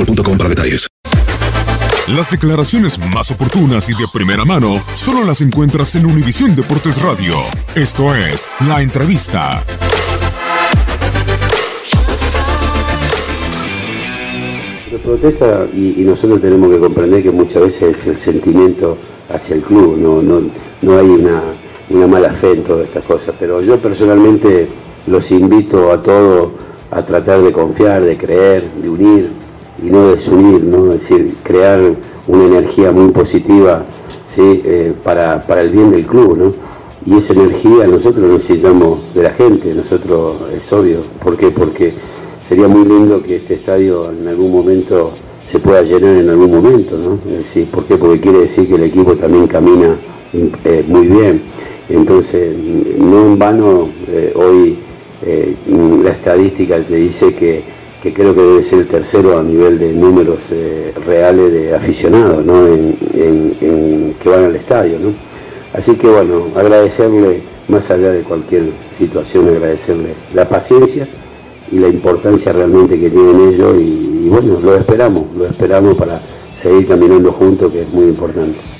boostmobile.com para detalles. Las declaraciones más oportunas y de primera mano solo las encuentras en Univisión Deportes Radio. Esto es La Entrevista. Se protesta y, y nosotros tenemos que comprender que muchas veces es el sentimiento hacia el club, no, no, no hay una, una mala fe en todas estas cosas, pero yo personalmente los invito a todos a tratar de confiar, de creer, de unir y no desunir, ¿no? es decir, crear una energía muy positiva ¿sí? Eh, para, para el bien del club. ¿no? Y esa energía nosotros necesitamos de la gente, nosotros es obvio. ¿Por qué? Porque sería muy lindo que este estadio en algún momento se pueda llenar en algún momento, ¿no? Es ¿Por qué? Porque quiere decir que el equipo también camina eh, muy bien. Entonces, no en vano, eh, hoy la estadística te dice que, que creo que debe ser el tercero a nivel de números eh, reales de aficionados ¿no? en, que van al estadio. ¿no? Así que bueno, agradecerle, más allá de cualquier situación, agradecerle la paciencia y la importancia realmente que tienen ellos y, y bueno, lo esperamos, lo esperamos para seguir caminando juntos, que es muy importante.